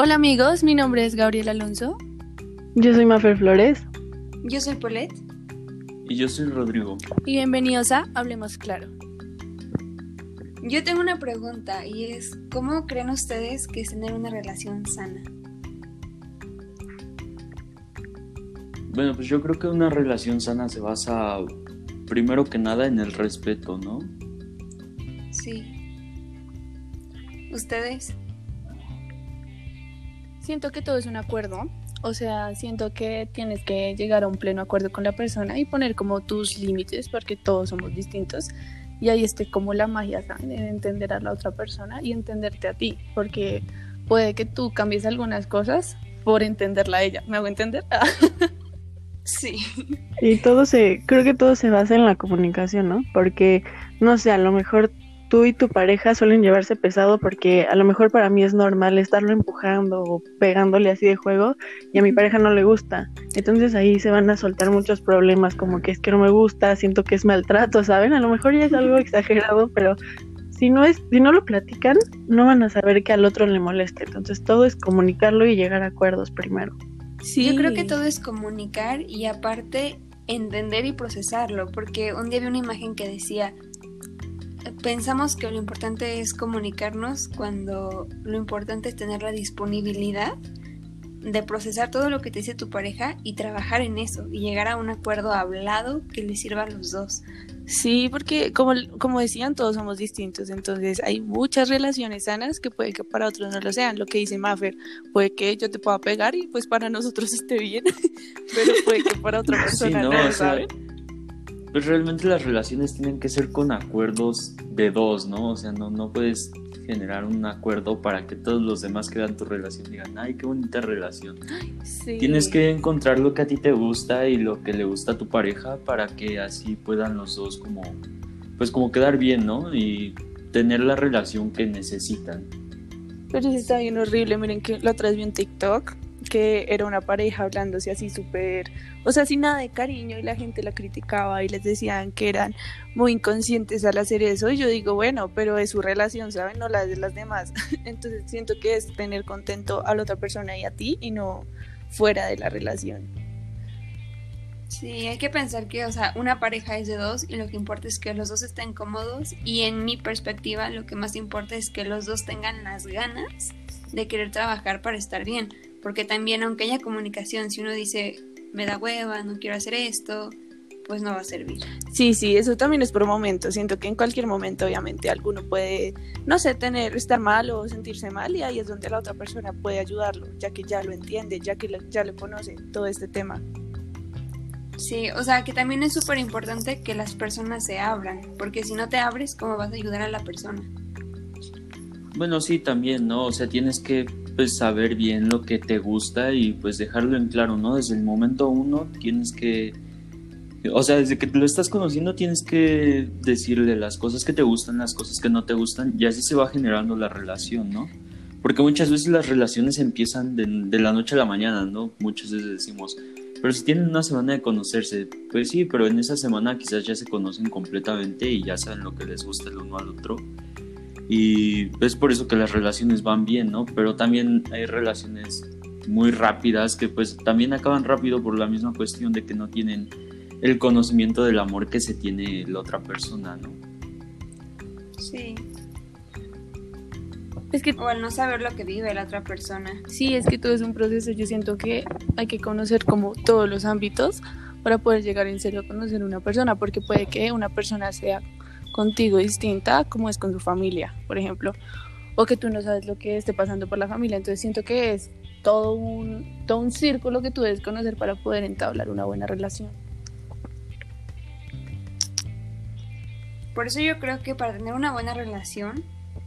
Hola amigos, mi nombre es Gabriel Alonso. Yo soy Mafer Flores. Yo soy Polet. Y yo soy Rodrigo. Y bienvenidos a Hablemos Claro. Yo tengo una pregunta y es, ¿cómo creen ustedes que es tener una relación sana? Bueno, pues yo creo que una relación sana se basa primero que nada en el respeto, ¿no? Sí. ¿Ustedes? Siento que todo es un acuerdo. O sea, siento que tienes que llegar a un pleno acuerdo con la persona y poner como tus límites, porque todos somos distintos. Y ahí esté como la magia, ¿saben? En entender a la otra persona y entenderte a ti, porque puede que tú cambies algunas cosas por entenderla a ella. ¿Me hago entender? sí. Y todo se, creo que todo se basa en la comunicación, ¿no? Porque, no sé, a lo mejor tú y tu pareja suelen llevarse pesado porque a lo mejor para mí es normal estarlo empujando o pegándole así de juego y a mi pareja no le gusta. Entonces ahí se van a soltar muchos problemas como que es que no me gusta, siento que es maltrato, ¿saben? A lo mejor ya es algo exagerado, pero si no es si no lo platican, no van a saber que al otro le moleste. Entonces todo es comunicarlo y llegar a acuerdos primero. Sí. Yo creo que todo es comunicar y aparte entender y procesarlo, porque un día vi una imagen que decía, pensamos que lo importante es comunicarnos cuando lo importante es tener la disponibilidad de procesar todo lo que te dice tu pareja y trabajar en eso y llegar a un acuerdo hablado que le sirva a los dos. Sí, porque como, como decían, todos somos distintos, entonces hay muchas relaciones sanas que puede que para otros no lo sean. Lo que dice Maffer, puede que yo te pueda pegar y pues para nosotros esté bien, pero puede que para otra persona no, lo pues realmente las relaciones tienen que ser con acuerdos de dos, ¿no? O sea, no, no puedes generar un acuerdo para que todos los demás que vean tu relación digan, ay, qué bonita relación. Sí. Tienes que encontrar lo que a ti te gusta y lo que le gusta a tu pareja para que así puedan los dos como, pues como quedar bien, ¿no? Y tener la relación que necesitan. Pero sí está bien horrible, miren que la otra vez vi un TikTok que era una pareja hablándose así súper, o sea, sin nada de cariño y la gente la criticaba y les decían que eran muy inconscientes al hacer eso y yo digo, bueno, pero es su relación, ¿saben? No la de las demás. Entonces siento que es tener contento a la otra persona y a ti y no fuera de la relación. Sí, hay que pensar que, o sea, una pareja es de dos y lo que importa es que los dos estén cómodos y en mi perspectiva lo que más importa es que los dos tengan las ganas de querer trabajar para estar bien porque también aunque haya comunicación, si uno dice, me da hueva, no quiero hacer esto, pues no va a servir. Sí, sí, eso también es por momentos. Siento que en cualquier momento, obviamente, alguno puede, no sé, tener, estar mal o sentirse mal y ahí es donde la otra persona puede ayudarlo, ya que ya lo entiende, ya que ya le conoce todo este tema. Sí, o sea que también es súper importante que las personas se abran, porque si no te abres, ¿cómo vas a ayudar a la persona? Bueno, sí, también, ¿no? O sea, tienes que pues saber bien lo que te gusta y pues dejarlo en claro, ¿no? Desde el momento uno tienes que, o sea, desde que lo estás conociendo tienes que decirle las cosas que te gustan, las cosas que no te gustan y así se va generando la relación, ¿no? Porque muchas veces las relaciones empiezan de, de la noche a la mañana, ¿no? Muchas veces decimos, pero si tienen una semana de conocerse, pues sí, pero en esa semana quizás ya se conocen completamente y ya saben lo que les gusta el uno al otro y es por eso que las relaciones van bien, ¿no? Pero también hay relaciones muy rápidas que pues también acaban rápido por la misma cuestión de que no tienen el conocimiento del amor que se tiene la otra persona, ¿no? Sí. Es que, o al no saber lo que vive la otra persona. Sí, es que todo es un proceso. Yo siento que hay que conocer como todos los ámbitos para poder llegar en serio a conocer a una persona, porque puede que una persona sea contigo distinta como es con su familia, por ejemplo, o que tú no sabes lo que esté pasando por la familia. Entonces siento que es todo un, todo un círculo que tú debes conocer para poder entablar una buena relación. Por eso yo creo que para tener una buena relación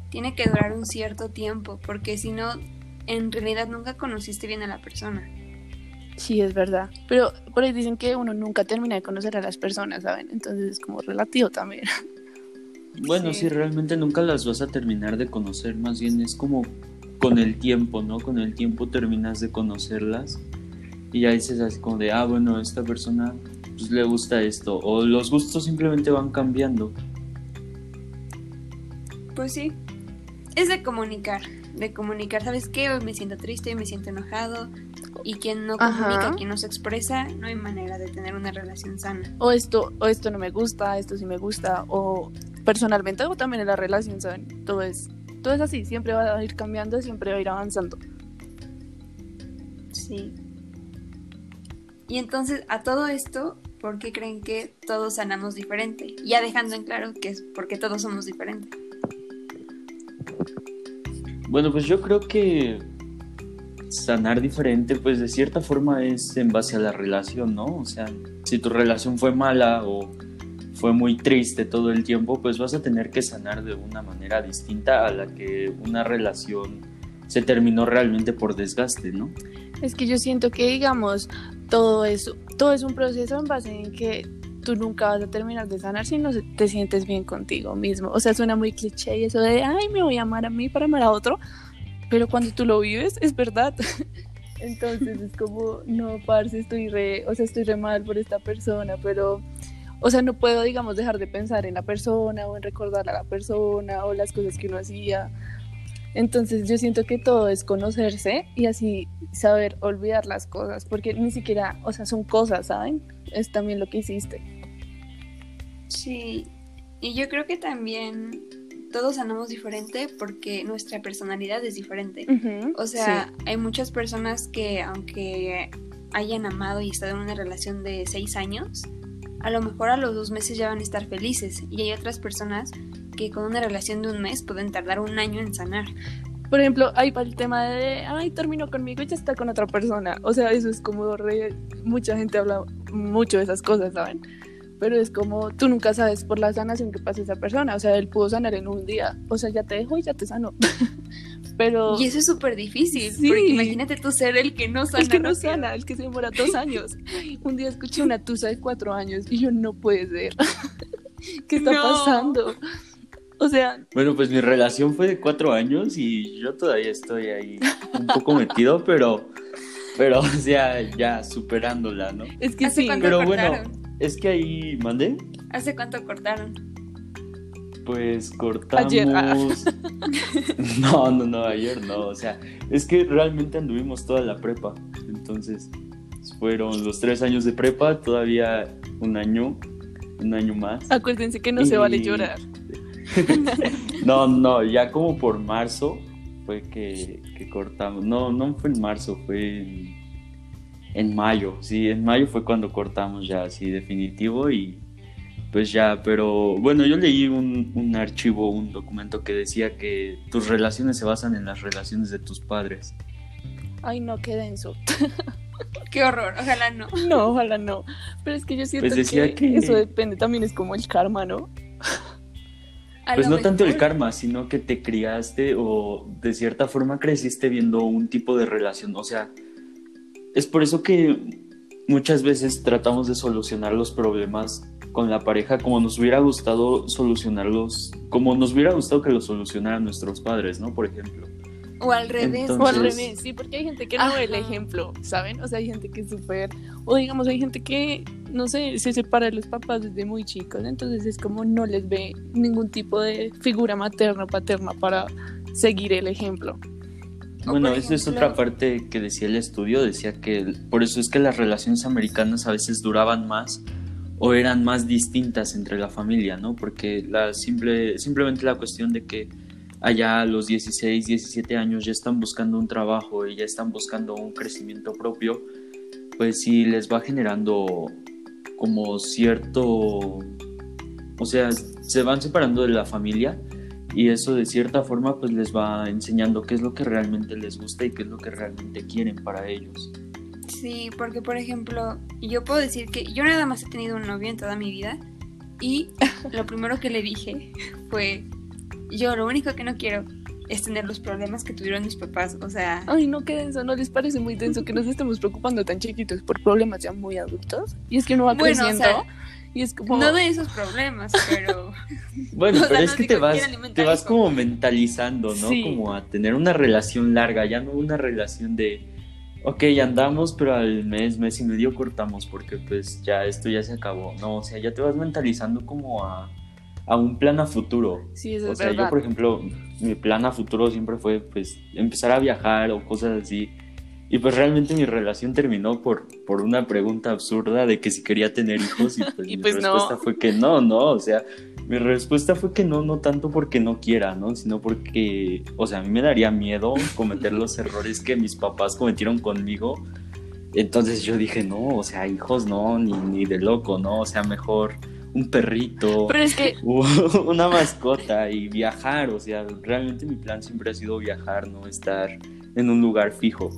tiene que durar un cierto tiempo, porque si no, en realidad nunca conociste bien a la persona. Sí, es verdad. Pero por ahí dicen que uno nunca termina de conocer a las personas, ¿saben? Entonces es como relativo también. Bueno, sí. realmente nunca las vas a terminar de conocer, más bien es como con el tiempo, ¿no? Con el tiempo terminas de conocerlas y ya dices así como de, ah, bueno, a esta persona pues, le gusta esto, o los gustos simplemente van cambiando. Pues sí, es de comunicar. de comunicar, ¿sabes qué? Hoy me siento triste, hoy me siento enojado. Y quien no comunica, Ajá. quien no se expresa, no hay manera de tener una relación sana. O esto, o esto no me gusta, esto sí me gusta, o personalmente, o también en la relación, ¿saben? Todo es, todo es así, siempre va a ir cambiando, siempre va a ir avanzando. Sí. Y entonces, a todo esto, ¿por qué creen que todos sanamos diferente? Ya dejando en claro que es porque todos somos diferentes. Bueno, pues yo creo que sanar diferente, pues de cierta forma es en base a la relación, ¿no? O sea, si tu relación fue mala o fue muy triste todo el tiempo, pues vas a tener que sanar de una manera distinta a la que una relación se terminó realmente por desgaste, ¿no? Es que yo siento que, digamos, todo eso, todo es un proceso en base en que tú nunca vas a terminar de sanar si no te sientes bien contigo mismo. O sea, suena muy cliché eso de, ay, me voy a amar a mí para amar a otro, pero cuando tú lo vives, es verdad. Entonces es como, no, parce, estoy re, o sea, estoy re mal por esta persona, pero, o sea, no puedo, digamos, dejar de pensar en la persona o en recordar a la persona o las cosas que uno hacía. Entonces yo siento que todo es conocerse y así saber olvidar las cosas, porque ni siquiera, o sea, son cosas, ¿saben? Es también lo que hiciste. Sí. Y yo creo que también todos sanamos diferente porque nuestra personalidad es diferente. O sea, hay muchas personas que aunque hayan amado y estado en una relación de seis años, a lo mejor a los dos meses ya van a estar felices. Y hay otras personas que con una relación de un mes pueden tardar un año en sanar. Por ejemplo, ahí va el tema de, ay, terminó conmigo y ya está con otra persona. O sea, eso es como re... Mucha gente habla mucho de esas cosas, ¿saben? Pero es como, tú nunca sabes por la sanación que pasa esa persona. O sea, él pudo sanar en un día. O sea, ya te dejó y ya te sanó. Pero Y eso es súper difícil, Sí. porque imagínate tú ser el que no sana. el que no rápido. sana, el que se demora dos años. Un día escuché una tusa de cuatro años y yo no puede ser. ¿Qué está No. pasando? O sea, Bueno, pues mi relación fue de cuatro años y yo todavía estoy ahí un poco metido, pero, pero, o sea, ya superándola, ¿no? es que ¿Hace sí. Pero bueno, cortaron? Es que ahí, ¿mandé? ¿Hace cuánto cortaron? Pues cortamos. Ayer, ah. No, no, no, ayer no. O sea, es que realmente anduvimos toda la prepa. Entonces, fueron los tres años de prepa, todavía un año, un año más. Acuérdense que no se vale llorar. No, no, ya como por marzo fue que, que cortamos. No, no fue en marzo, fue en, en mayo. Sí, en mayo fue cuando cortamos ya así definitivo y pues ya, pero bueno, yo leí un, un archivo, un documento que decía que tus relaciones se basan en las relaciones de tus padres. Ay, no, qué denso. Qué horror, ojalá no. No, ojalá no. Pero es que yo siento Pues decía que, que- eso depende, también es como el karma, ¿no? Pues no tanto el karma, sino que te criaste o de cierta forma creciste viendo un tipo de relación. O sea, es por eso que muchas veces tratamos de solucionar los problemas con la pareja como nos hubiera gustado solucionarlos, como nos hubiera gustado que los solucionaran nuestros padres, ¿no? Por ejemplo. O al revés. O al revés, sí, porque hay gente que no ve el ejemplo, ¿saben? O sea, hay gente que es súper, o digamos, hay gente que, no sé, se separa de los papás desde muy chicos, entonces es como no les ve ningún tipo de figura materna o paterna para seguir el ejemplo. O, Bueno, esa es otra parte que decía el estudio, decía que por eso es que las relaciones americanas a veces duraban más o eran más distintas entre la familia, ¿no? Porque la simple, simplemente la cuestión de que allá a los 16, 17 años ya están buscando un trabajo y ya están buscando un crecimiento propio, pues sí les va generando como cierto, o sea, se van separando de la familia y eso de cierta forma pues les va enseñando qué es lo que realmente les gusta y qué es lo que realmente quieren para ellos. Sí, porque por ejemplo, yo puedo decir que yo nada más he tenido un novio en toda mi vida y lo primero que le dije fue, yo lo único que no quiero es tener los problemas que tuvieron mis papás, o sea, Ay, no, qué denso, ¿no les parece muy denso que nos estemos preocupando tan chiquitos por problemas ya muy adultos? Y es que uno va Bueno, o creciendo sea, y es como... no de esos problemas, pero Bueno, O sea, pero es no que te vas, te vas como mentalizando, ¿no? Sí. Como a tener una relación larga, ya no una relación de, ok, andamos, pero al mes, mes y medio cortamos porque pues ya esto ya se acabó, ¿no? O sea, ya te vas mentalizando como a, a un plan a futuro. Sí, eso O es sea, verdad. yo, por ejemplo, mi plan a futuro siempre fue, pues, empezar a viajar o cosas así. Y pues realmente mi relación terminó por, por una pregunta absurda de que si quería tener hijos y pues Y mi pues no. respuesta fue que no, no, o sea, mi respuesta fue que no, no tanto porque no quiera, ¿no? Sino porque, o sea, a mí me daría miedo cometer los errores que mis papás cometieron conmigo. Entonces yo dije, no, o sea, hijos no, ni, ni de loco, ¿no? O sea, mejor un perrito Pero es que una mascota y viajar, o sea, realmente mi plan siempre ha sido viajar, no estar en un lugar fijo.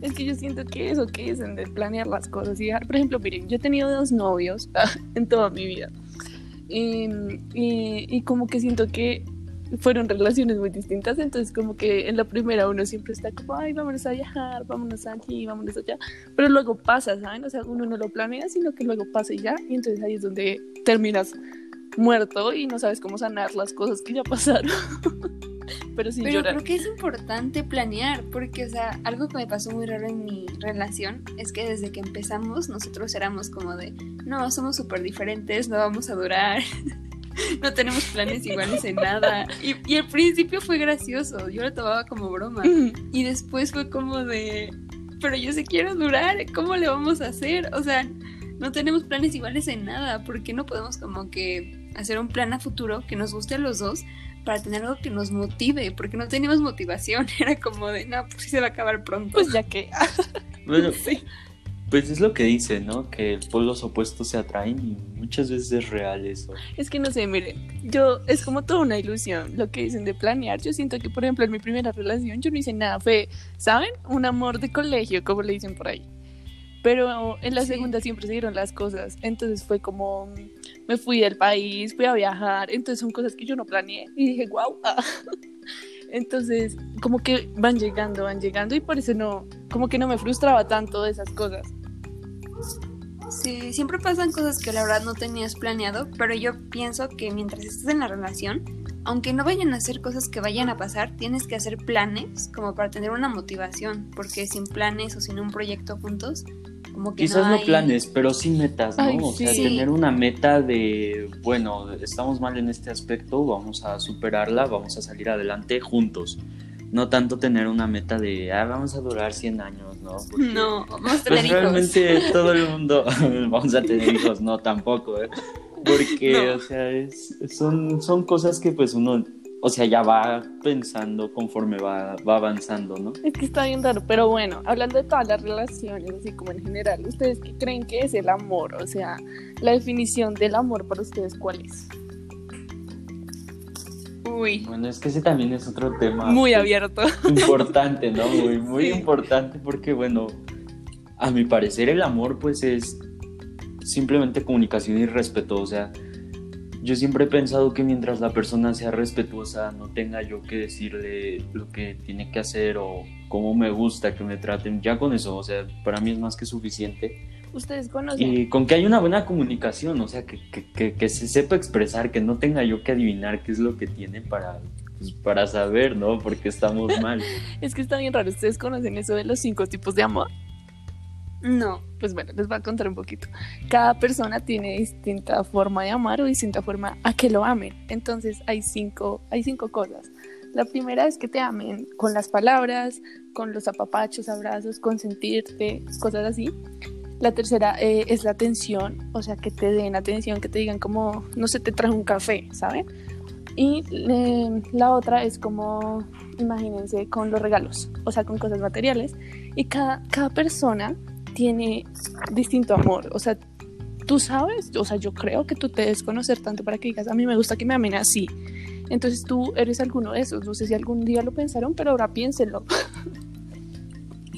Es que yo siento que eso que dicen de planear las cosas y dejar, por ejemplo, miren, yo he tenido dos novios en toda mi vida. Y, y- como que siento que fueron relaciones muy distintas, entonces como que en la primera uno siempre está como, ay, vámonos a viajar, vámonos aquí, vámonos allá, pero luego pasa, ¿saben? O sea, uno no lo planea, sino que luego pasa y ya, y entonces ahí es donde terminas muerto y no sabes cómo sanar las cosas que ya pasaron. pero sin Pero llorar. creo que es importante planear, porque, o sea, algo que me pasó muy raro en mi relación es que desde que empezamos nosotros éramos como de, no, somos súper diferentes, no vamos a durar, no tenemos planes iguales en nada. Y, y al principio fue gracioso, yo lo tomaba como broma. Y después fue como de, pero yo sí quiero durar, ¿cómo le vamos a hacer? O sea, no tenemos planes iguales en nada, porque no podemos como que hacer un plan a futuro que nos guste a los dos para tener algo que nos motive, porque no teníamos motivación, era como de, no, pues sí se va a acabar pronto. Pues ya que... Bueno, pues es lo que dice, ¿no? Que polos opuestos se atraen y muchas veces es real eso. Es que no sé, miren, yo es como toda una ilusión lo que dicen de planear. Yo siento que, por ejemplo, en mi primera relación yo no hice nada, fue, ¿saben? Un amor de colegio, como le dicen por ahí. Pero en la Sí. segunda siempre se dieron las cosas. Entonces fue como, mm, me fui del país, fui a viajar. Entonces son cosas que yo no planeé. Y dije, wow. Entonces, como que van llegando, van llegando. Y por eso no, como que no me frustraba tanto de esas cosas. Sí, siempre pasan cosas que la verdad no tenías planeado, pero yo pienso que mientras estés en la relación, aunque no vayan a ser cosas que vayan a pasar, tienes que hacer planes como para tener una motivación, porque sin planes o sin un proyecto juntos, como que Quizás no, planes, pero sí metas, ¿no? Ay, o sea, tener una meta de, bueno, estamos mal en este aspecto, vamos a superarla, vamos a salir adelante juntos. No tanto tener una meta de, ah, vamos a durar 100 años, ¿no? Porque, No, vamos a tener Pues hijos. realmente todo el mundo vamos a tener hijos, no tampoco, ¿eh? Porque, No. o sea, es- son, son cosas que pues uno, o sea, ya va pensando conforme va, va avanzando, ¿no? Es que está bien raro, pero bueno, hablando de todas las relaciones, así como en general, ¿ustedes qué creen que es el amor? O sea, la definición del amor para ustedes, ¿cuál es? Uy, Bueno, es que ese también es otro tema. Muy pues, abierto. importante, ¿no? Muy, muy Sí. importante porque, bueno, a mi parecer el amor pues es simplemente comunicación y respeto, o sea, yo siempre he pensado que mientras la persona sea respetuosa, no tenga yo que decirle lo que tiene que hacer o cómo me gusta que me traten, ya con eso, o sea, para mí es más que suficiente. ¿Ustedes conocen? Y con que haya una buena comunicación, o sea, que, que, que, que se sepa expresar, que no tenga yo que adivinar qué es lo que tiene para, pues, para saber, ¿no? Porque estamos mal. Es que está bien raro. ¿Ustedes conocen eso de los cinco tipos de amor? No. Pues bueno, les voy a contar un poquito. Cada persona tiene distinta forma de amar o distinta forma a que lo amen. Entonces hay cinco, hay cinco cosas. La primera es que te amen con las palabras, con los apapachos, abrazos, consentirte, cosas así. La tercera eh, es la atención, o sea, que te den atención, que te digan como, no sé, te traje un café, ¿saben? Y eh, la otra es como, imagínense, con los regalos, o sea, con cosas materiales. Y cada, cada persona tiene distinto amor, o sea, tú sabes, o sea, yo creo que tú te debes conocer tanto para que digas, a mí me gusta que me amen así. Entonces tú eres alguno de esos, no sé si algún día lo pensaron, pero ahora piénsenlo.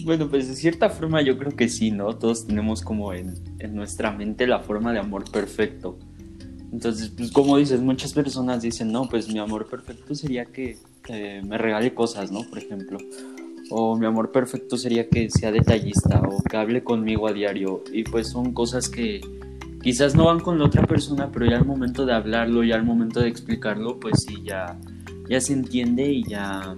Bueno, pues de cierta forma yo creo que sí, ¿no? Todos tenemos como en, en nuestra mente la forma de amor perfecto. Entonces, pues como dices, muchas personas dicen, no, pues mi amor perfecto sería que eh, me regale cosas, ¿no? Por ejemplo. O mi amor perfecto sería que sea detallista o que hable conmigo a diario. Y pues son cosas que quizás no van con la otra persona, pero ya al momento de hablarlo, ya al momento de explicarlo, pues sí, ya, ya se entiende y ya...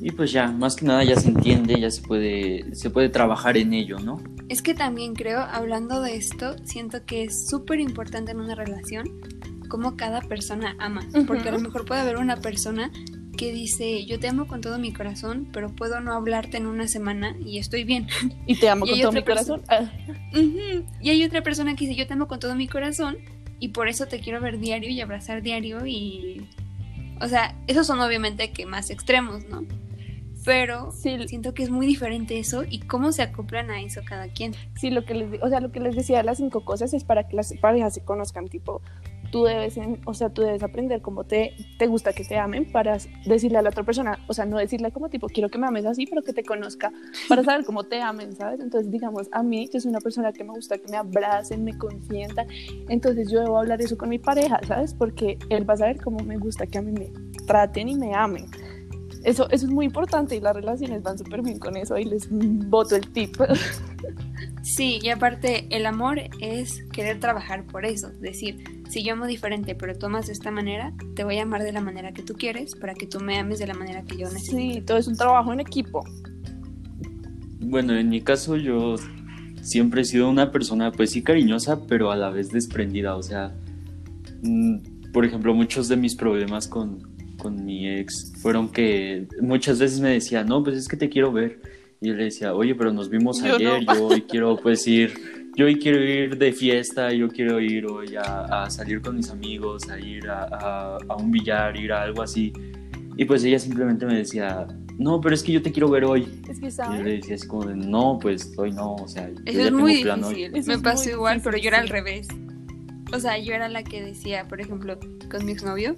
Y pues ya, más que nada ya se entiende, ya se puede, se puede trabajar en ello, ¿no? Es que también creo, hablando de esto, siento que es súper importante en una relación cómo cada persona ama. Porque a lo mejor puede haber una persona que dice, yo te amo con todo mi corazón, pero puedo no hablarte en una semana y estoy bien. Y te amo Y con todo mi corazón. Ah. Y hay otra persona que dice, yo te amo con todo mi corazón y por eso te quiero ver diario y abrazar diario y... O sea, esos son obviamente que más extremos, ¿no? Pero Sí. siento que es muy diferente eso y cómo se acoplan a eso cada quien. Sí, lo que les, o sea, lo que les decía de las cinco cosas es para que las parejas se conozcan, tipo, tú debes, en- o sea, tú debes aprender cómo te, te gusta que te amen para decirle a la otra persona, o sea, no decirle como tipo, quiero que me ames así, pero que te conozca para saber cómo te amen, ¿sabes? Entonces, digamos, a mí, yo soy una persona que me gusta que me abracen, me consientan, entonces yo debo hablar eso con mi pareja, ¿sabes? Porque él va a saber cómo me gusta que a mí me traten y me amen. Eso, eso es muy importante y las relaciones van súper bien con eso. Ahí les boto el tip. Sí, y aparte el amor es querer trabajar por eso. Decir, si yo amo diferente, pero tú amas de esta manera, te voy a amar de la manera que tú quieres para que tú me ames de la manera que yo necesito. Sí, todo es un trabajo en equipo. Bueno, en mi caso yo siempre he sido una persona pues sí cariñosa, pero a la vez desprendida. O sea, mm, por ejemplo, muchos de mis problemas con, con mi ex fueron que muchas veces me decía, no, pues es que te quiero ver. Y yo le decía, oye, pero nos vimos Yo ayer, no. yo hoy quiero pues ir, yo hoy quiero ir de fiesta, yo quiero ir hoy a, a salir con mis amigos, a ir a, a- a un billar, ir a algo así. Y pues ella simplemente me decía, no, pero es que yo te quiero ver hoy. Es que, Y yo ¿sabes? le decía así como de, no, pues hoy no, o sea, yo Eso ya es tengo muy plan hoy". difícil. Eso Me es pasó muy igual, difícil, pero yo era al revés. O sea, yo era la que decía, por ejemplo, con mi exnovio,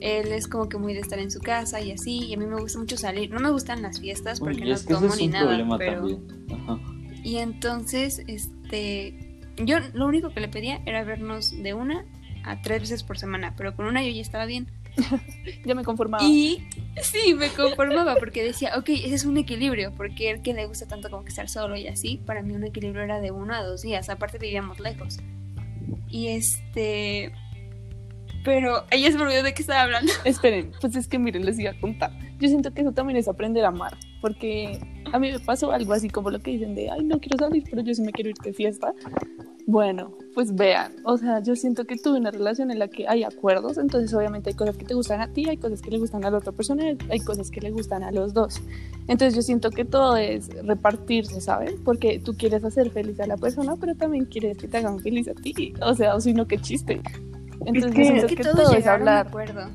él es como que muy de estar en su casa y así, y a mí me gusta mucho salir. No me gustan las fiestas Uy, porque y no es que ese tomo ni nada, problema pero y entonces, este, yo lo único que le pedía era vernos de una a tres veces por semana, pero con una yo ya estaba bien. Ya me conformaba. Y sí, me conformaba porque decía, ok, ese es un equilibrio, porque él que le gusta tanto como que estar solo y así, para mí un equilibrio era de uno a dos días, aparte vivíamos lejos. Y este... Pero ella se olvidó de qué estaba hablando. Esperen, pues es que miren, les iba a contar. Yo siento que eso también es aprender a amar, porque a mí me pasó algo así como lo que dicen de, ay, no quiero salir, pero yo sí me quiero ir de fiesta. Bueno, pues vean, o sea, yo siento que tuve una relación en la que hay acuerdos, entonces obviamente hay cosas que te gustan a ti, hay cosas que le gustan a la otra persona, hay cosas que le gustan a los dos. Entonces yo siento que todo es repartirse, ¿sabes? Porque tú quieres hacer feliz a la persona, pero también quieres que te hagan feliz a ti. O sea, o si no, qué chiste. Entonces que- yo Es que que, todos todo es llegaron a hablar. acuerdo.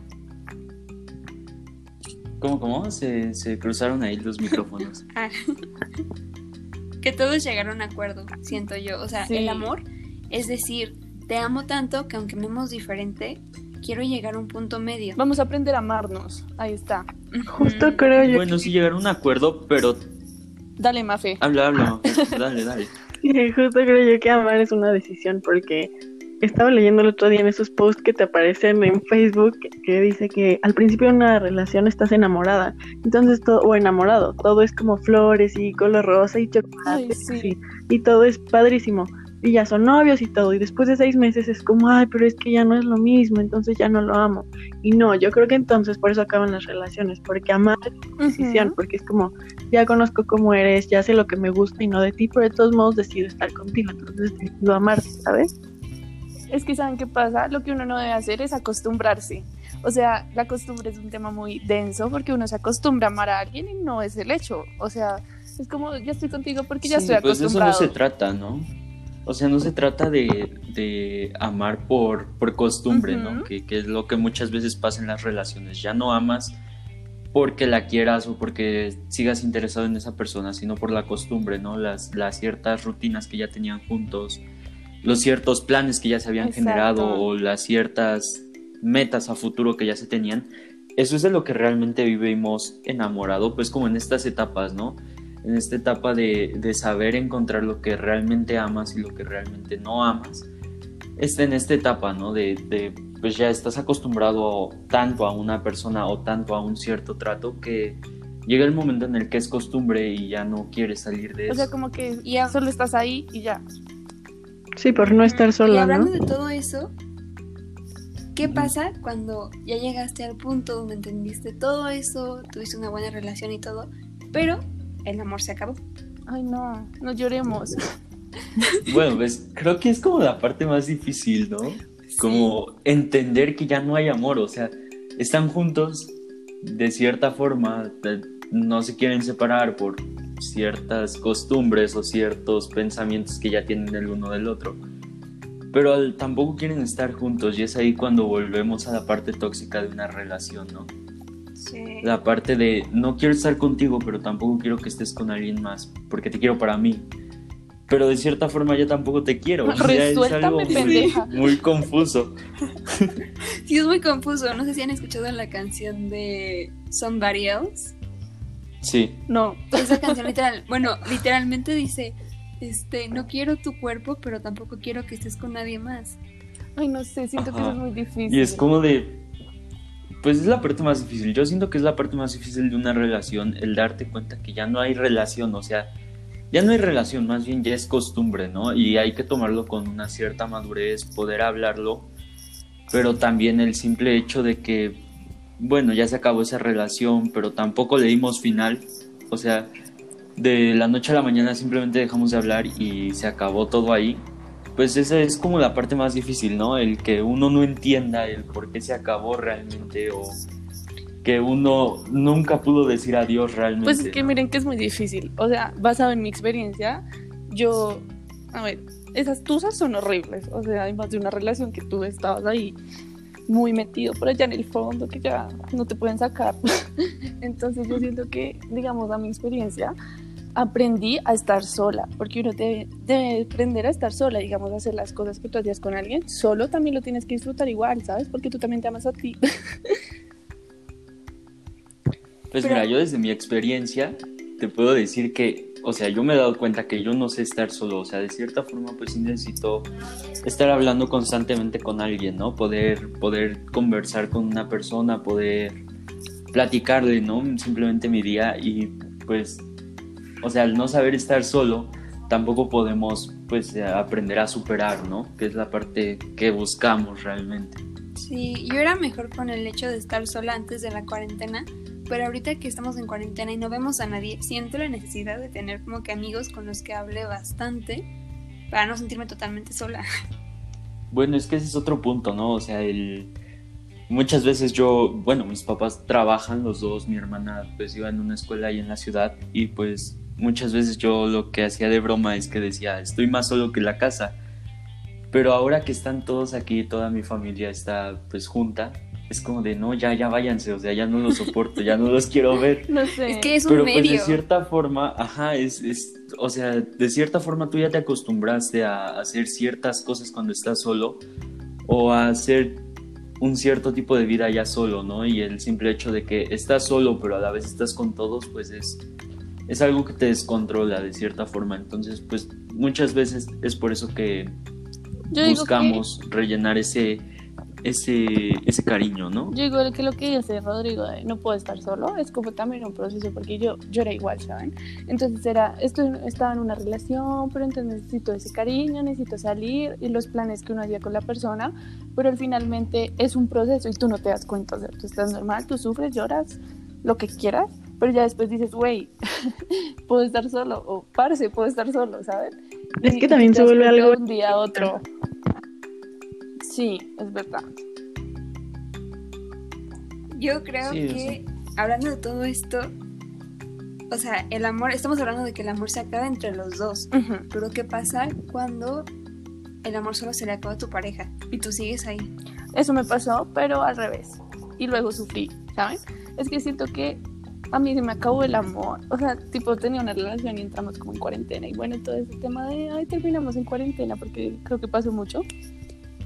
¿Cómo, cómo? Se, se cruzaron ahí los micrófonos. Ah. que todos llegaron a acuerdo, siento yo. O sea, Sí. el amor es decir, te amo tanto que aunque amemos diferente, quiero llegar a un punto medio. Vamos a aprender a amarnos. Ahí está. Justo creo yo Bueno, sí llegaron a un acuerdo, pero Dale, Mafe. habla, habla. Dale, dale. que, justo creo yo que amar es una decisión porque estaba leyendo el otro día en esos posts que te aparecen en Facebook que, dice que al principio de una relación estás enamorada, entonces todo, o enamorado, todo es como flores y color rosa y chocolate Ay, sí. así, y todo es padrísimo. Y ya son novios y todo, y después de seis meses es como, ay, pero es que ya no es lo mismo, entonces ya no lo amo. Y no, yo creo que entonces por eso acaban las relaciones, porque amar decisión, Ujú. porque es como, ya conozco cómo eres, ya sé lo que me gusta y no de ti, pero de todos modos decido estar contigo, entonces decido amarte, ¿sabes? Es que saben qué pasa, lo que uno no debe hacer es acostumbrarse. O sea, la costumbre es un tema muy denso porque uno se acostumbra a amar a alguien y no es el hecho. O sea, es como ya estoy contigo porque ya Sí, estoy pues de eso no acostumbrado. se trata, ¿no? O sea, no se trata de, de amar por, por costumbre, ¿no? Que, que es lo que muchas veces pasa en las relaciones. Ya no amas porque la quieras o porque sigas interesado en esa persona, sino por la costumbre, ¿no? Las, las ciertas rutinas que ya tenían juntos, los ciertos planes que ya se habían Exacto. generado o las ciertas metas a futuro que ya se tenían. Eso es de lo que realmente vivimos enamorado, pues como en estas etapas, ¿no? En esta etapa de, de saber encontrar lo que realmente amas y lo que realmente no amas. Está en esta etapa, ¿no? De, de, pues ya estás acostumbrado tanto a una persona o tanto a un cierto trato que llega el momento en el que es costumbre y ya no quieres salir de O eso. sea, como que Y a- solo estás ahí y ya. Sí, por no estar Y sola, ¿no? hablando de todo eso, ¿qué pasa cuando ya llegaste al punto donde entendiste todo eso, tuviste una buena relación y todo, pero el amor se acabó? Ay, no, no lloremos. Bueno, pues creo que es como la parte más difícil, ¿no? como entender que ya no hay amor, o sea, están juntos de cierta forma, no se quieren separar por ciertas costumbres o ciertos pensamientos que ya tienen el uno del otro. Pero tampoco quieren estar juntos y es ahí cuando volvemos a la parte tóxica de una relación, ¿no? Sí. La parte de no quiero estar contigo, pero tampoco quiero que estés con alguien más, porque te quiero para mí. Pero de cierta forma yo tampoco te quiero. Ya es algo muy, muy confuso. Sí, es muy confuso. No sé si han escuchado la canción de Somebody Else. Sí. No. Esa canción literal, bueno, literalmente dice, este, no quiero tu cuerpo, pero tampoco quiero que estés con nadie más. Ay, no sé, siento que eso es muy difícil. Y es como de... Pues es la parte más difícil. Yo siento que es la parte más difícil de una relación, el darte cuenta que ya no hay relación, o sea, ya no hay relación, más bien ya es costumbre, ¿no? Y hay que tomarlo con una cierta madurez, poder hablarlo, pero también el simple hecho de que, bueno, ya se acabó esa relación, pero tampoco le dimos final, o sea, de la noche a la mañana simplemente dejamos de hablar y se acabó todo ahí. Pues esa es como la parte más difícil, ¿no? El que uno no entienda el por qué se acabó realmente o que uno nunca pudo decir adiós realmente. Pues es que miren que es muy difícil. O sea, basado en mi experiencia, yo, a ver, esas tusas son horribles. O sea, además de una relación que tú estabas ahí muy metido por allá en el fondo, que ya no te pueden sacar. Entonces yo siento que, digamos, a mi experiencia, aprendí a estar sola, porque uno debe, debe aprender a estar sola, digamos, a hacer las cosas que tú hacías con alguien. Solo también lo tienes que disfrutar igual, ¿sabes? Porque tú también te amas a ti. Pues Pero- mira, yo desde mi experiencia te puedo decir que, o sea, yo me he dado cuenta que yo no sé estar solo, o sea, de cierta forma pues sí necesito estar hablando constantemente con alguien, ¿no? Poder, poder conversar con una persona, poder platicarle, ¿no? Simplemente mi día y pues, o sea, al no saber estar solo, tampoco podemos pues aprender a superar, ¿no? Que es la parte que buscamos realmente. Sí, yo era mejor con el hecho de estar sola antes de la cuarentena, pero ahorita que estamos en cuarentena y no vemos a nadie, siento la necesidad de tener como que amigos con los que hable bastante para no sentirme totalmente sola. Bueno, es que ese es otro punto, ¿no? O sea, muchas veces yo, bueno, mis papás trabajan los dos, mi hermana pues iba en una escuela ahí en la ciudad y pues muchas veces yo lo que hacía de broma es que decía, estoy más solo que la casa. Pero ahora que están todos aquí, toda mi familia está pues junta, es como de, no, ya, ya váyanse, o sea, ya no los soporto, ya no los quiero ver. No sé. Es que es un Pero pues medio. de cierta forma, ajá, es, es, o sea, de cierta forma tú ya te acostumbraste a hacer ciertas cosas cuando estás solo o a hacer un cierto tipo de vida ya solo, ¿no? Y el simple hecho de que estás solo pero a la vez estás con todos, pues es, es algo que te descontrola de cierta forma. Entonces, pues muchas veces es por eso que Yo buscamos rellenar ese, ese, ese cariño, ¿no? Yo digo que lo que dice Rodrigo de no puedo estar solo es como también un proceso porque yo, yo era igual, ¿saben? Entonces era, esto, estaba en una relación, pero entonces necesito ese cariño, necesito salir y los planes que uno hacía con la persona, pero al finalmente es un proceso y tú no te das cuenta, o sea, tú estás normal, tú sufres, lloras, lo que quieras, pero ya después dices, güey, puedo estar solo, o parce, puedo estar solo, ¿saben? Es que y también se vuelve algo- de un día a otro. Sí, es verdad. Yo creo Sí, que hablando de todo esto, o sea, el amor, estamos hablando de que el amor se acaba entre los dos, pero ¿qué pasa cuando el amor solo se le acaba a tu pareja y tú sigues ahí? Eso me pasó, pero al revés. Y luego sufrí, ¿saben? Es que siento que a mí se me acabó el amor. O sea, tipo, tenía una relación y entramos como en cuarentena. Y bueno, todo ese tema de, ay, terminamos en cuarentena, porque creo que pasó mucho.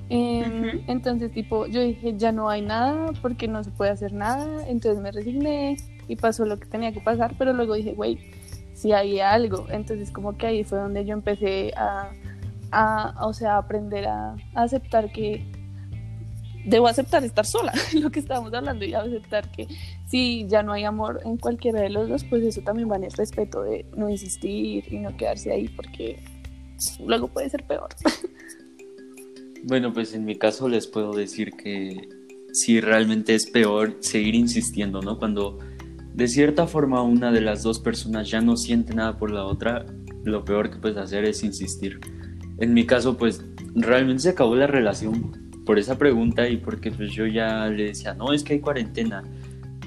Em. Entonces, tipo, yo dije, ya no hay nada, porque no se puede hacer nada. Entonces me resigné y pasó lo que tenía que pasar. Pero luego dije, güey, si hay algo. Entonces, como que ahí fue donde yo empecé a, a o sea, a aprender a, a aceptar que debo aceptar estar sola, lo que estábamos hablando, y aceptar que si ya no hay amor en cualquiera de los dos, pues eso también va en el respeto de no insistir y no quedarse ahí porque luego puede ser peor. Bueno, pues en mi caso les puedo decir que sí realmente es peor seguir insistiendo, ¿no? Cuando de cierta forma una de las dos personas ya no siente nada por la otra, lo peor que puedes hacer es insistir. En mi caso, pues realmente se acabó la relación por esa pregunta y porque pues yo ya le decía, no, es que hay cuarentena.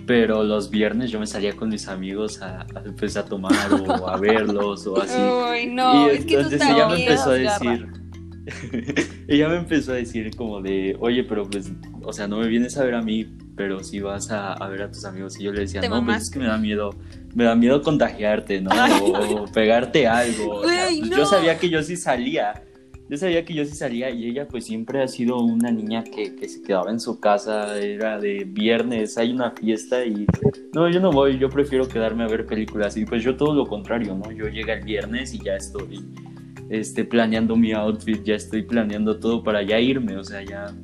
Pero los viernes yo me salía con mis amigos a, a, pues, a tomar o a verlos o así. Uy, no, y es que tú entonces ella me empezó a Garra. ella me empezó a decir como de, oye, pero pues, o sea, no me vienes a ver a mí, pero si vas a, a ver a tus amigos. Y yo le decía, no, pues mamaste. es que me da miedo, me da miedo contagiarte, ¿no? O, pegarte algo. O sea, Güey, pues, no. Yo sabía que yo sí salía. Yo sabía que yo sí salía y ella pues siempre ha sido una niña que, que se quedaba en su casa, era de viernes, hay una fiesta y no, yo no voy, yo prefiero quedarme a ver películas y pues yo todo lo contrario, ¿no? Yo llega el viernes y ya estoy este, planeando mi outfit, ya estoy planeando todo para ya irme, o sea, ya...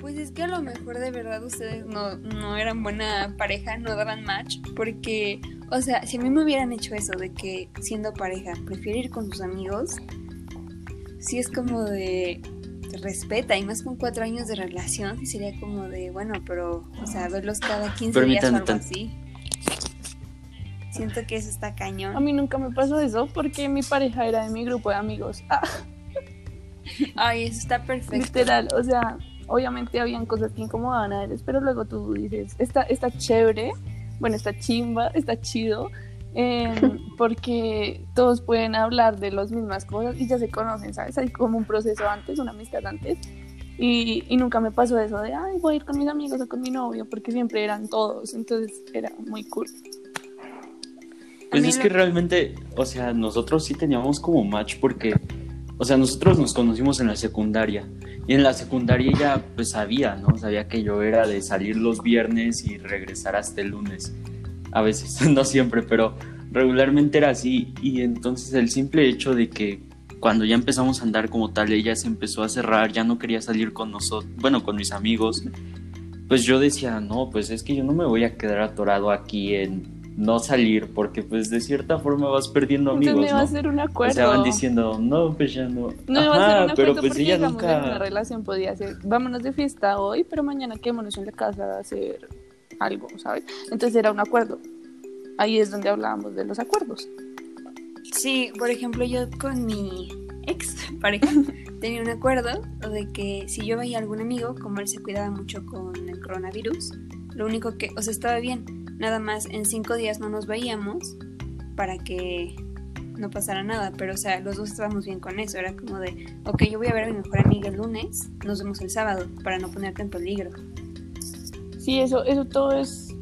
Pues es que a lo mejor de verdad ustedes no, no eran buena pareja, no daban match, porque, o sea, si a mí me hubieran hecho eso de que siendo pareja prefiere ir con sus amigos, sí es como de respeta, y más con cuatro años de relación, sí sería como de, bueno, pero, o sea, verlos cada 15 días o Permítame algo así. Siento que eso está cañón. A mí nunca me pasó eso porque mi pareja era de mi grupo de amigos. Ah, Ay, eso está perfecto. literal, o sea, obviamente habían cosas que incomodaban a ellos, pero luego tú dices, está, está chévere, bueno, está chimba, está chido, eh, porque todos pueden hablar de las mismas cosas y ya se conocen, ¿sabes? Hay como un proceso antes, una amistad antes. Y, y nunca me pasó eso de, ay, voy a ir con mis amigos o con mi novio, porque siempre eran todos, entonces era muy cool. Pues es que realmente, o sea, nosotros sí teníamos como match porque, o sea, nosotros nos conocimos en la secundaria y en la secundaria ella pues sabía, ¿no? Sabía que yo era de salir los viernes y regresar hasta el lunes. A veces, no siempre, pero regularmente era así y entonces el simple hecho de que cuando ya empezamos a andar como tal, ella se empezó a cerrar, ya no quería salir con nosotros, bueno, con mis amigos, pues yo decía, no, pues es que yo no me voy a quedar atorado aquí en no salir, porque pues de cierta forma vas perdiendo Entonces amigos, me va a ¿no? hacer un O acuerdo. sea, van diciendo, no, pues ya no. No me va a Ajá, hacer un pero acuerdo pues porque ella digamos, en una nunca... relación podía ser, vámonos de fiesta hoy, pero mañana quedémonos en la casa a hacer algo, ¿sabes? Entonces era un acuerdo. Ahí es donde hablábamos de los acuerdos. Sí, por ejemplo, yo con mi ex pareja tenía un acuerdo de que si yo veía a algún amigo, como él se cuidaba mucho con el coronavirus, lo único que, o sea, estaba bien, nada más en cinco días no nos veíamos para que no pasara nada, pero o sea, los dos estábamos bien con eso, era como de, ok, yo voy a ver a mi mejor amiga el lunes, nos vemos el sábado, para no ponerte en peligro. Sí, eso, eso todo es.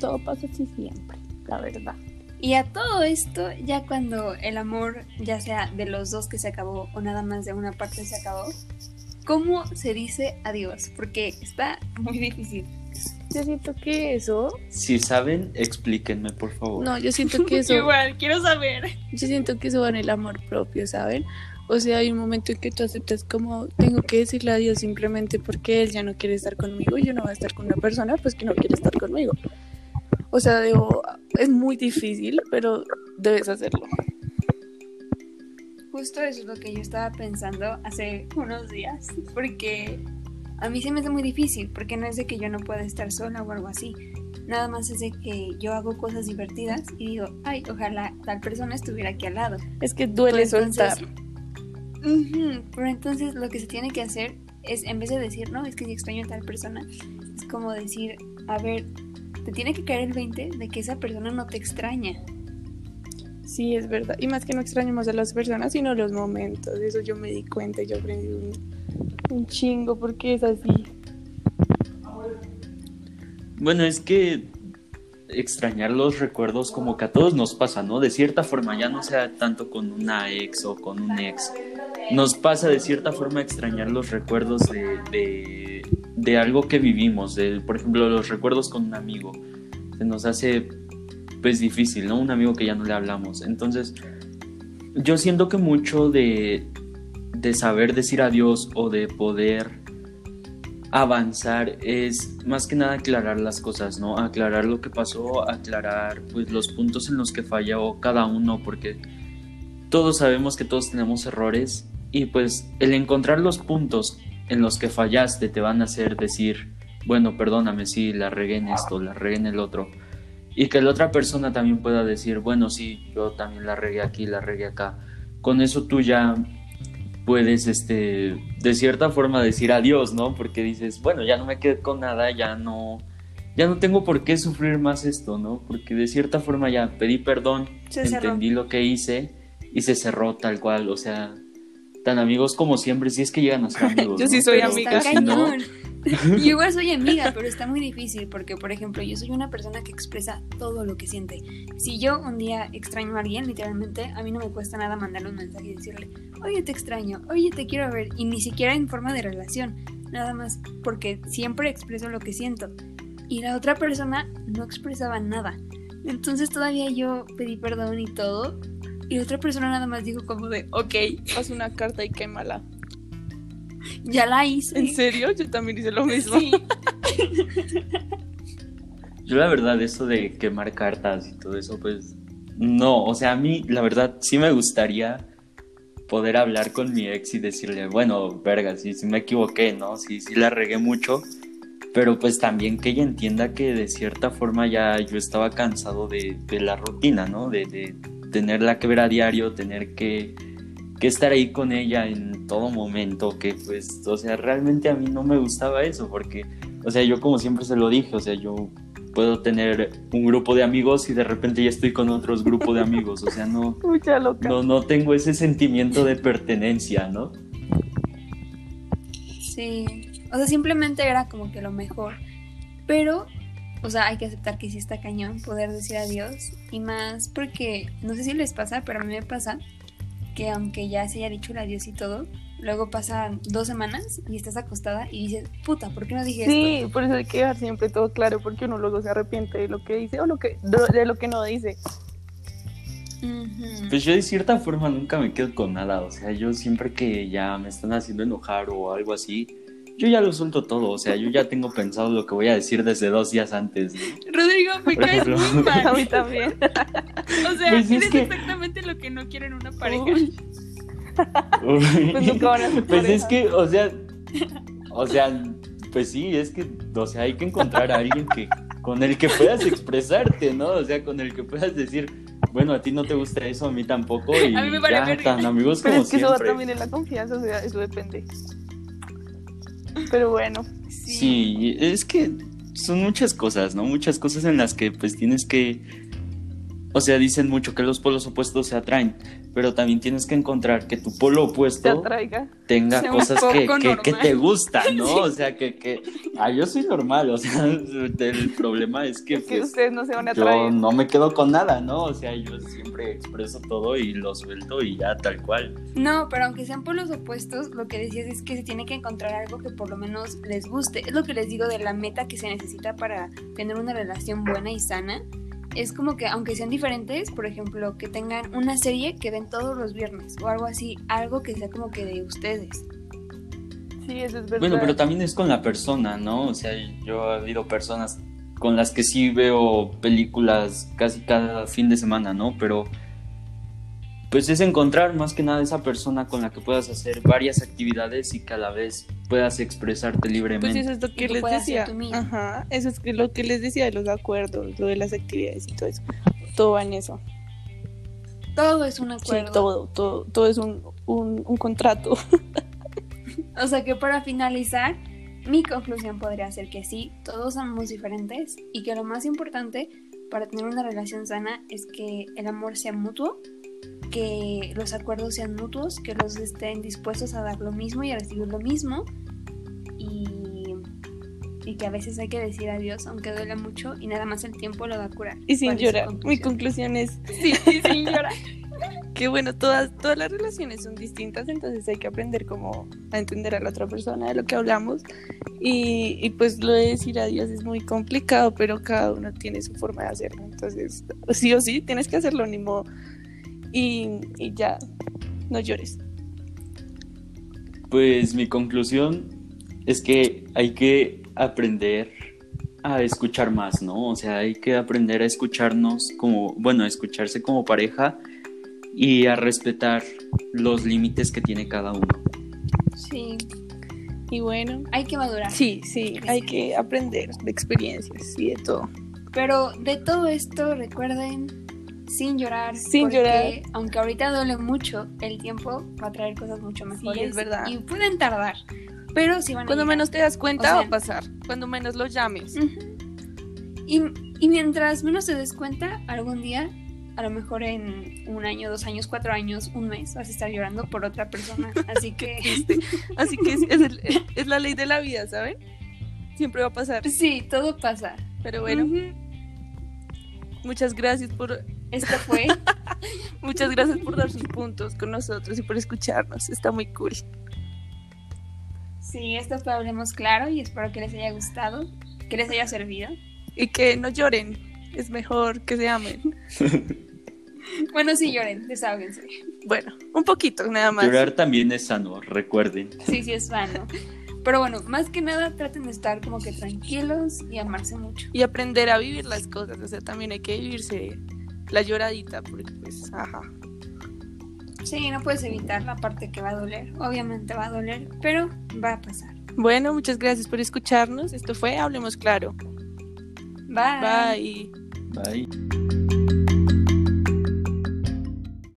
Todo pasa así siempre, la verdad. Y a todo esto, ya cuando el amor, ya sea de los dos que se acabó o nada más de una parte se acabó, ¿cómo se dice adiós? Porque está muy difícil. Yo siento que eso. Si saben, explíquenme, por favor. No, yo siento que eso. Igual, quiero saber. Yo siento que eso va en el amor propio, ¿saben? O sea, hay un momento en que tú aceptas como tengo que decirle adiós simplemente porque él ya no quiere estar conmigo y yo no voy a estar con una persona pues que no quiere estar conmigo. O sea, debo, es muy difícil, pero debes hacerlo. Justo eso es lo que yo estaba pensando hace unos días, porque a mí se me hace muy difícil, porque no es de que yo no pueda estar sola o algo así. Nada más es de que yo hago cosas divertidas y digo, ay, ojalá tal persona estuviera aquí al lado. Es que duele Pero entonces- soltar. Ujú, Pero entonces lo que se tiene que hacer es, en vez de decir, no, es que si extraño a tal persona, es como decir, a ver, te tiene que caer el 20 de que esa persona no te extraña. Sí, es verdad. Y más que no extrañemos a las personas, sino los momentos. Eso yo me di cuenta y yo aprendí un, un chingo porque es así. Bueno, es que extrañar los recuerdos como que a todos nos pasa, ¿no? De cierta forma, ya no sea tanto con una ex o con un ex. Nos pasa de cierta forma extrañar los recuerdos de, de, algo que vivimos, de, por ejemplo, los recuerdos con un amigo. Se nos hace pues difícil, ¿no? Un amigo que ya no le hablamos. Entonces, yo siento que mucho de, de saber decir adiós o de poder avanzar es más que nada aclarar las cosas, ¿no? Aclarar lo que pasó, aclarar pues los puntos en los que falló cada uno, porque todos sabemos que todos tenemos errores y pues el encontrar los puntos en los que fallaste te van a hacer decir, bueno, perdóname si la regué en esto, la regué en el otro. Y que la otra persona también pueda decir, bueno, sí, yo también la regué aquí, la regué acá. Con eso tú ya puedes, este, de cierta forma decir adiós, ¿no? Porque dices, bueno, ya no me quedé con nada, ya no, ya no tengo por qué sufrir más esto, ¿no? Porque de cierta forma ya pedí perdón, Se cerró. entendí lo que hice y se cerró tal cual, o sea, tan amigos como siempre, si es que llegan a ser amigos. Yo sí soy Pero amiga. No. Igual soy amiga, pero está muy difícil porque, por ejemplo, yo soy una persona que expresa todo lo que siente. Si yo un día extraño a alguien, literalmente, a mí no me cuesta nada mandarle un mensaje y decirle, oye, te extraño, oye, te quiero ver, y ni siquiera en forma de relación, nada más, porque siempre expreso lo que siento. Y la otra persona no expresaba nada. Entonces todavía yo pedí perdón y todo, y la otra persona nada más dijo como de, ok, Haz una carta y quémala. Ya la hice. ¿En serio? Yo también hice lo mismo. Sí. Yo la verdad, eso de quemar cartas y todo eso, pues no, o sea, a mí la verdad sí me gustaría poder hablar con mi ex y decirle, bueno, verga, sí, sí me equivoqué, ¿no? Sí, sí la regué mucho, pero pues también que ella entienda que de cierta forma ya yo estaba cansado de, de la rutina, ¿no? De, de tenerla que ver a diario, tener que, que estar ahí con ella en todo momento, que pues, o sea, realmente a mí no me gustaba eso, porque, o sea, yo como siempre se lo dije, o sea, yo puedo tener un grupo de amigos y de repente ya estoy con otros grupos de amigos, o sea, no, Mucha loca. no, no tengo ese sentimiento de pertenencia, ¿no? Sí, o sea, simplemente era como que lo mejor. Pero, o sea, hay que aceptar que sí está cañón poder decir adiós. Y más porque, no sé si les pasa, pero a mí me pasa que aunque ya se haya dicho el adiós y todo, luego pasan dos semanas y estás acostada y dices, puta, ¿por qué no dije Sí, por eso hay que dejar siempre todo claro, porque uno luego se arrepiente de lo que dice o lo que, de lo que no dice. esto? Pues yo de cierta forma nunca me quedo con nada, o sea, yo siempre que ya me están haciendo enojar o algo así, yo ya lo suelto todo, o sea, yo ya tengo pensado lo que voy a decir desde dos días antes. ¿no? Rodrigo, me Por caes ejemplo. muy A mal. mí también. O sea, Pues es eres que- exactamente lo que no quiero en una pareja. Uy, pues nunca van a ser Pues es que, o sea, o sea, pues sí, es que, o sea, hay que encontrar a alguien que con el que puedas expresarte, ¿no? O sea, con el que puedas decir, bueno, a ti no te gusta eso, a mí tampoco, y A mí me ya, tan amigos Pero como es que eso va también en la confianza, o sea, eso depende. Pero bueno, Sí, es que son muchas cosas, ¿no? Muchas cosas en las que pues tienes que, o sea, dicen mucho que los polos opuestos se atraen, pero también tienes que encontrar que tu polo opuesto tenga Sea cosas que, que, te gustan, ¿no? O sea, que, que, ah, yo soy normal, o sea, el problema es que, Es que pues, ustedes no se van a yo no me quedo con nada, ¿no? O sea, yo siempre expreso todo y lo suelto y ya tal cual. No, pero aunque sean polos opuestos, lo que decías es que se tiene que encontrar algo que por lo menos les guste. Es lo que les digo de la meta que se necesita para tener una relación buena y sana. Es como que aunque sean diferentes, por ejemplo, que tengan una serie que ven todos los viernes o algo así, algo que sea como que de ustedes. Sí, eso es verdad. Bueno, pero también es con la persona, ¿no? O sea, yo he habido personas con las que sí veo películas casi cada fin de semana, ¿no? Pero pues es encontrar más que nada esa persona con la que puedas hacer varias actividades y que a la vez puedas expresarte Pues libremente. eso es lo que les decía. Ajá, eso es que lo que les decía de los acuerdos, lo de las actividades y todo eso. Todo va en eso. Todo es un Sí, acuerdo. todo, todo, todo es un, un, un contrato. O sea que para finalizar, mi conclusión podría ser que sí, todos somos diferentes y que lo más importante para tener una relación sana es que el amor sea mutuo, que los acuerdos sean mutuos, que los estén dispuestos a dar lo mismo y a recibir lo mismo y, y que a veces hay que decir adiós aunque duela mucho y nada más el tiempo lo va a curar. Y sin ¿Cuál es su llorar. Mi conclusión? conclusión es Sí, y sin llorar. que bueno, todas, todas las relaciones son distintas, entonces hay que aprender como a entender a la otra persona de lo que hablamos. Y, y pues lo de decir adiós es muy complicado, pero cada uno tiene su forma de hacerlo. Entonces, sí o sí, tienes que hacerlo, ni modo. Y, y ya, no llores. Pues mi conclusión es que hay que aprender a escuchar más, ¿no? O sea, hay que aprender a escucharnos como, bueno, a escucharse como pareja y a respetar los límites que tiene cada uno. Sí, Y bueno, hay que madurar. sí, sí, hay que aprender de experiencias y de todo. Pero de todo esto, recuerden, sin llorar. Sin porque llorar. Aunque ahorita duele mucho, el tiempo va a traer cosas mucho mejores. es verdad. Y pueden tardar, pero sí van a Cuando llegar. menos te das cuenta O sea- va a pasar. Cuando menos lo llames. Y, y mientras menos te des cuenta, algún día, a lo mejor en un año, dos años, cuatro años, un mes, vas a estar llorando por otra persona. Así que Así que es, es el- es la ley de la vida, ¿saben? Siempre va a pasar. sí, todo pasa. Pero bueno, muchas gracias por Esto fue. muchas gracias por dar sus puntos con nosotros y por escucharnos. Está muy cool. Sí, esto fue Hablemos Claro y espero que les haya gustado, que les haya servido. Y que no lloren. Es mejor que se amen. Bueno, sí, lloren, desahóguense. Bueno, un poquito nada más. Llorar también es sano, recuerden. Sí, sí, es vano. Pero bueno, más que nada traten de estar como que tranquilos y amarse mucho. Y aprender a vivir las cosas. O sea, también hay que vivirse la lloradita, porque pues, ajá. Sí, no puedes evitar la parte que va a doler. Obviamente va a doler, pero va a pasar. Bueno, muchas gracias por escucharnos. Esto fue Hablemos Claro. Bye. Bye. Bye.